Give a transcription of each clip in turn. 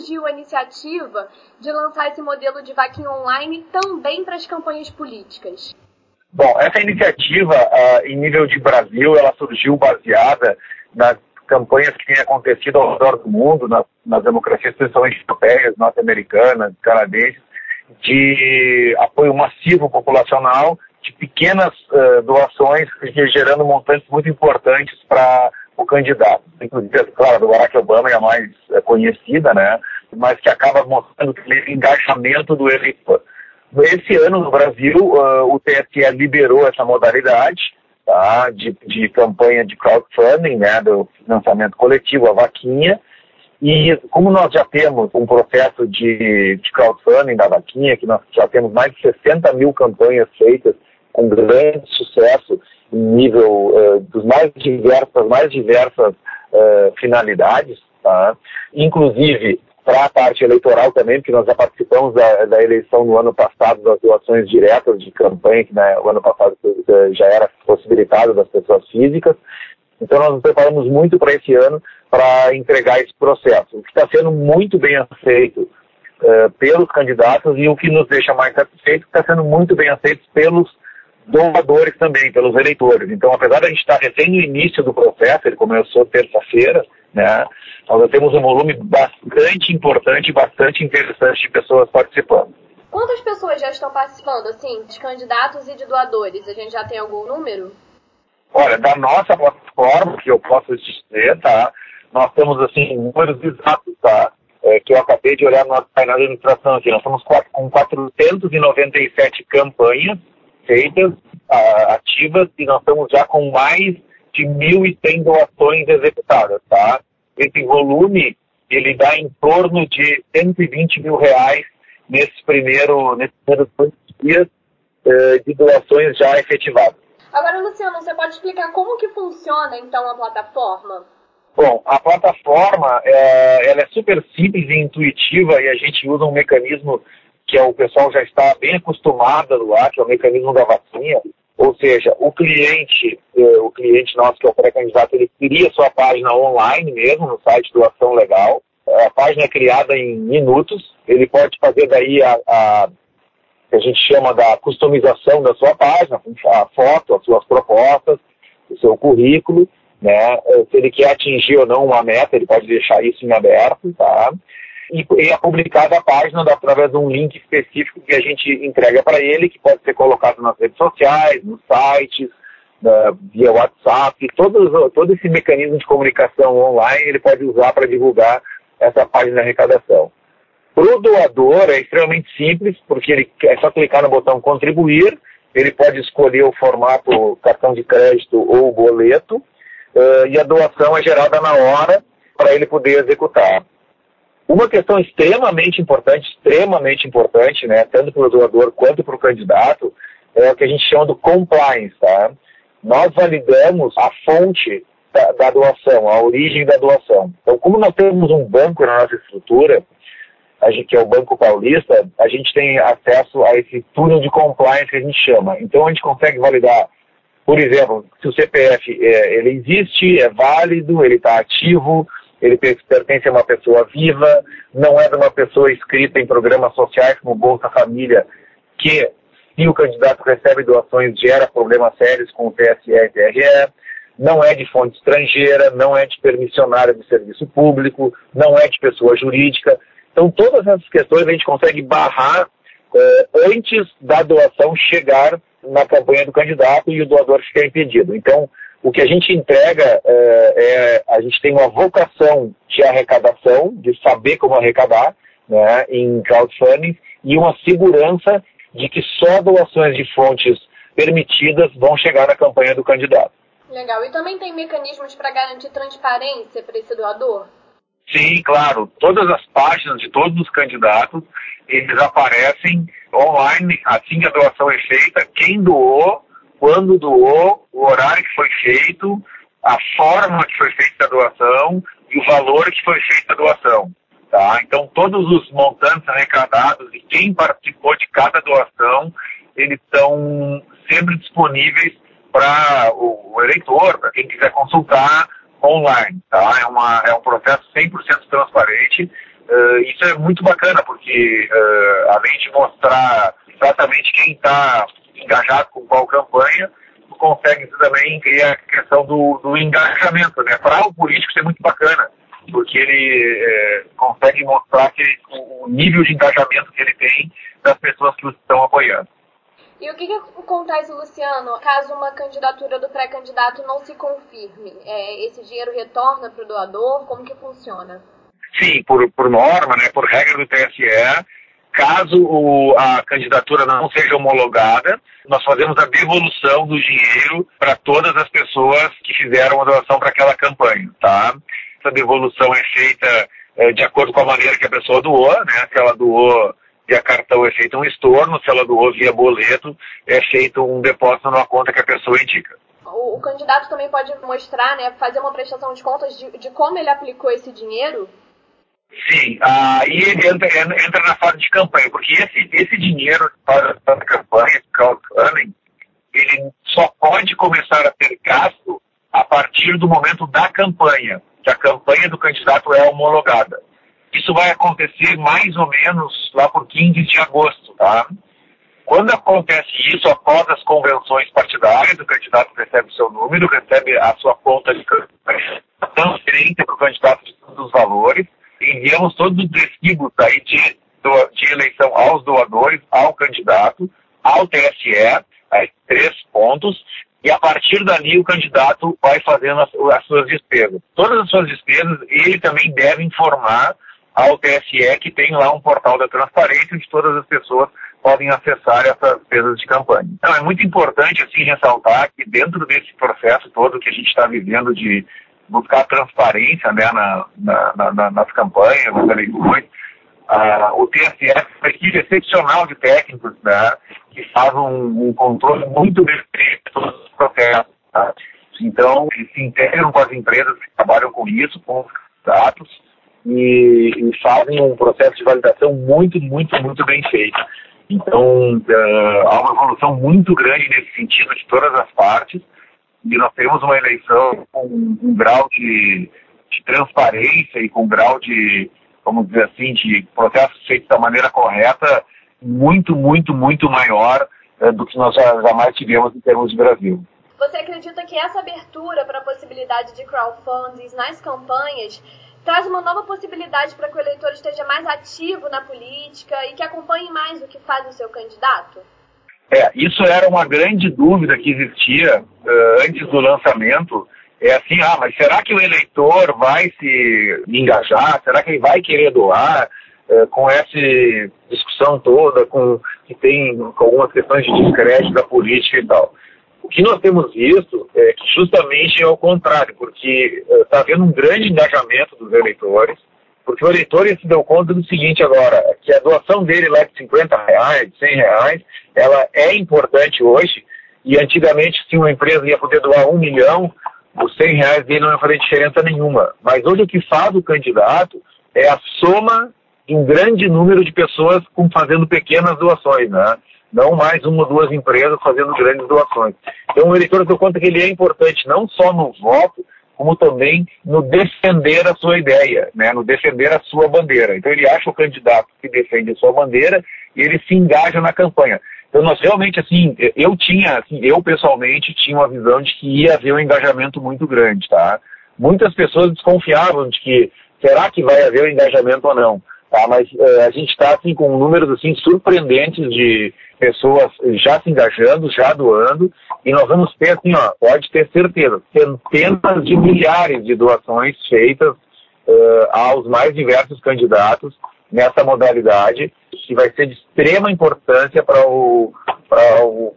surgiu a iniciativa de lançar esse modelo de vaquinha online também para as campanhas políticas? Bom, essa iniciativa, uh, em nível de Brasil, ela surgiu baseada nas campanhas que têm acontecido ao redor do mundo, nas, nas democracias principalmente europeias, norte-americanas, canadenses, de apoio massivo populacional, de pequenas uh, doações, gerando montantes muito importantes para o candidato. Inclusive, claro, do Barack Obama é a mais é, conhecida, né? Mas que acaba mostrando o engajamento do eleitor. Esse ano no Brasil, uh, o TSE liberou essa modalidade tá, de, de campanha de crowdfunding, né, do financiamento coletivo, a vaquinha, e como nós já temos um processo de, de crowdfunding da vaquinha, que nós já temos mais de 60 mil campanhas feitas com grande sucesso em nível uh, dos mais diversas, mais diversas uh, finalidades, tá? inclusive para a parte eleitoral também, porque nós já participamos da, da, eleição no ano passado das doações diretas de campanha, que né, o ano passado uh, já era possibilitado das pessoas físicas. Então nós nos preparamos muito para esse ano para entregar esse processo, o que está sendo muito bem aceito uh, pelos candidatos e o que nos deixa mais satisfeitos está sendo muito bem aceito pelos doadores também, pelos eleitores. Então, apesar de a gente estar recém no início do processo, ele começou terça-feira, né, nós temos um volume bastante importante, bastante interessante de pessoas participando. Quantas pessoas já estão participando, assim, de candidatos e de doadores? A gente já tem algum número? Olha, da nossa plataforma, que eu posso dizer, tá? Nós temos, assim, números exatos, tá? É, que eu acabei de olhar no nosso painel de administração aqui. Nós estamos com 497 campanhas feitas, uh, ativas, e nós estamos já com mais de 1.100 doações executadas, tá? Esse volume, ele dá em torno de 120 mil reais nesse primeiro, nesses primeiros dias uh, de doações já efetivadas. Agora, Luciano, você pode explicar como que funciona, então, a plataforma? Bom, a plataforma é, ela é super simples e intuitiva e a gente usa um mecanismo que é, o pessoal já está bem acostumado a doar, que é o mecanismo da vaquinha, ou seja, o cliente, eh, o cliente nosso que é o pré-candidato, ele cria sua página online mesmo, no site Doação Legal. A página é criada em minutos, ele pode fazer daí a, a que a gente chama da customização da sua página, a foto, as suas propostas, o seu currículo, né? Se ele quer atingir ou não uma meta, ele pode deixar isso em aberto, tá? E, é publicada a página através de um link específico que a gente entrega para ele, que pode ser colocado nas redes sociais, nos sites, via WhatsApp, todo, todo esse mecanismo de comunicação online ele pode usar para divulgar essa página de arrecadação. Para o doador é extremamente simples, porque ele é só clicar no botão contribuir, ele pode escolher o formato cartão de crédito ou boleto, uh, e a doação é gerada na hora para ele poder executar. Uma questão extremamente importante, extremamente importante, né, tanto para o doador quanto para o candidato, é o que a gente chama do compliance, tá? Nós validamos a fonte da, da doação, a origem da doação. Então, como nós temos um banco na nossa estrutura, gente, que é o Banco Paulista, a gente tem acesso a esse túnel de compliance que a gente chama. Então, a gente consegue validar, por exemplo, se o CPF é, ele existe, é válido, ele está ativo, ele pertence a uma pessoa viva, não é de uma pessoa inscrita em programas sociais como Bolsa Família, que, se o candidato recebe doações, gera problemas sérios com o TSE e TRE, não é de fonte estrangeira, não é de permissionária de serviço público, não é de pessoa jurídica. Então, todas essas questões a gente consegue barrar eh, antes da doação chegar na campanha do candidato e o doador ficar impedido. Então, o que a gente entrega é, é, a gente tem uma vocação de arrecadação, de saber como arrecadar, né, em crowdfunding, e uma segurança de que só doações de fontes permitidas vão chegar na campanha do candidato. Legal. E também tem mecanismos para garantir transparência para esse doador? Sim, claro. Todas as páginas de todos os candidatos, eles aparecem online assim que a doação é feita, quem doou quando doou, o horário que foi feito, a forma que foi feita a doação e o valor que foi feita a doação. Tá? Então, todos os montantes arrecadados e quem participou de cada doação, eles estão sempre disponíveis para o eleitor, para quem quiser consultar online. Tá? É, uma, é um processo 100% transparente. Uh, isso é muito bacana, porque uh, além de mostrar exatamente quem está engajado com qual campanha, tu consegue também criar a questão do, do engajamento, né? Para o político isso é muito bacana, porque ele é, consegue mostrar que, o nível de engajamento que ele tem das pessoas que o estão apoiando. E o que, que acontece, Luciano, caso uma candidatura do pré-candidato não se confirme? É, esse dinheiro retorna para o doador? Como que funciona? Sim, por, por norma, né, por regra do TSE, caso o, a candidatura não seja homologada, nós fazemos a devolução do dinheiro para todas as pessoas que fizeram a doação para aquela campanha, tá? Essa devolução é feita é, de acordo com a maneira que a pessoa doou, né? Se ela doou via cartão é feito um estorno, se ela doou via boleto, é feito um depósito numa conta que a pessoa indica. O, o candidato também pode mostrar, né, fazer uma prestação de contas de, de como ele aplicou esse dinheiro? Sim, aí ele entra, entra, na fase de campanha, porque esse, esse dinheiro para a campanha, crowdfunding, ele só pode começar a ser gasto a partir do momento da campanha, que a campanha do candidato é homologada. Isso vai acontecer mais ou menos lá por 15 de agosto, tá? Quando acontece isso, após as convenções partidárias, o candidato recebe o seu número, recebe a sua conta de campanha, transferência para o candidato de todos os valores, enviamos todos os recibos aí de, de eleição aos doadores, ao candidato, ao TSE, aí, três pontos, e a partir dali o candidato vai fazendo as, as, suas despesas. Todas as suas despesas ele também deve informar ao TSE que tem lá um portal da transparência onde todas as pessoas podem acessar essas despesas de campanha. Então é muito importante assim ressaltar que dentro desse processo todo que a gente está vivendo de buscar transparência né, na, na, na, nas campanhas, nas eleições, uh, o TSE é uma equipe excepcional de técnicos né, que faz um, um controle muito bem de todos os processos. Tá? Então, eles se integram com as empresas que trabalham com isso, com os dados, e, e, fazem um processo de validação muito, muito, muito bem feito. Então, uh, há uma evolução muito grande nesse sentido de todas as partes, e nós temos uma eleição com um grau de, de transparência e com um grau de, vamos dizer assim, de processo feito da maneira correta, muito, muito, muito maior uh, do que nós jamais tivemos em termos de Brasil. Você acredita que essa abertura para a possibilidade de crowdfunding nas campanhas traz uma nova possibilidade para que o eleitor esteja mais ativo na política e que acompanhe mais o que faz o seu candidato? É, isso era uma grande dúvida que existia uh, antes do lançamento. É assim, ah, mas será que o eleitor vai se engajar? Será que ele vai querer doar? Uh, com essa discussão toda, com que tem com algumas questões de descrédito da política e tal. O que nós temos visto é que justamente é o contrário, porque está uh, havendo um grande engajamento dos eleitores, porque o eleitor se deu conta do seguinte agora, que a doação dele lá de 50 reais, 100 reais, ela é importante hoje, e antigamente se uma empresa ia poder doar um milhão, os 100 reais dele não ia fazer diferença nenhuma. Mas hoje o que faz o candidato é a soma de um grande número de pessoas com, fazendo pequenas doações, né? Não mais uma ou duas empresas fazendo grandes doações. Então o eleitor deu conta que ele é importante não só no voto, como também no defender a sua ideia, né, no defender a sua bandeira. Então ele acha o candidato que defende a sua bandeira e ele se engaja na campanha. Então nós realmente, assim, eu tinha, assim, eu pessoalmente tinha uma visão de que ia haver um engajamento muito grande, tá? Muitas pessoas desconfiavam de que será que vai haver um engajamento ou não, tá? Mas uh, a gente está, assim, com números, assim, surpreendentes de pessoas já se engajando, já doando, e nós vamos ter, assim, ó, pode ter certeza, centenas de milhares de doações feitas uh, aos mais diversos candidatos nessa modalidade, que vai ser de extrema importância para o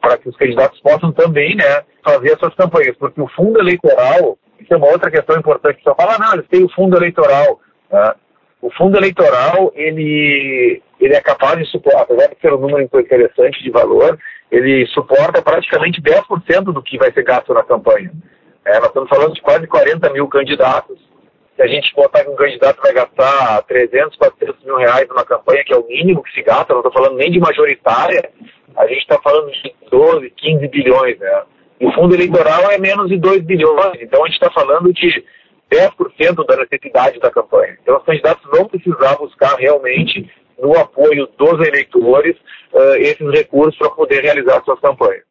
para que os candidatos possam também né, fazer as suas campanhas, porque o fundo eleitoral, isso é uma outra questão importante, só fala, não, eles têm o fundo eleitoral. Né? O fundo eleitoral, ele, ele é capaz de suportar, apesar de ser um número interessante de valor, ele suporta praticamente 10% do que vai ser gasto na campanha. É, nós estamos falando de quase 40 mil candidatos. Se a gente botar que um candidato vai gastar 300, 400 mil reais numa campanha, que é o mínimo que se gasta, não estou falando nem de majoritária, a gente está falando de 12, 15 bilhões. Né? E o fundo eleitoral é menos de 2 bilhões. Então a gente está falando de 10% da necessidade da campanha. Então, os candidatos vão precisar buscar realmente, no apoio dos eleitores, uh, esses recursos para poder realizar suas campanhas.